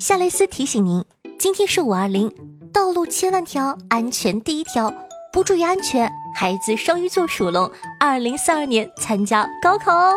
夏雷斯提醒您：今天是五二零，道路千万条，安全第一条。不注意安全，孩子双鱼座属龙，二零四二年参加高考哦。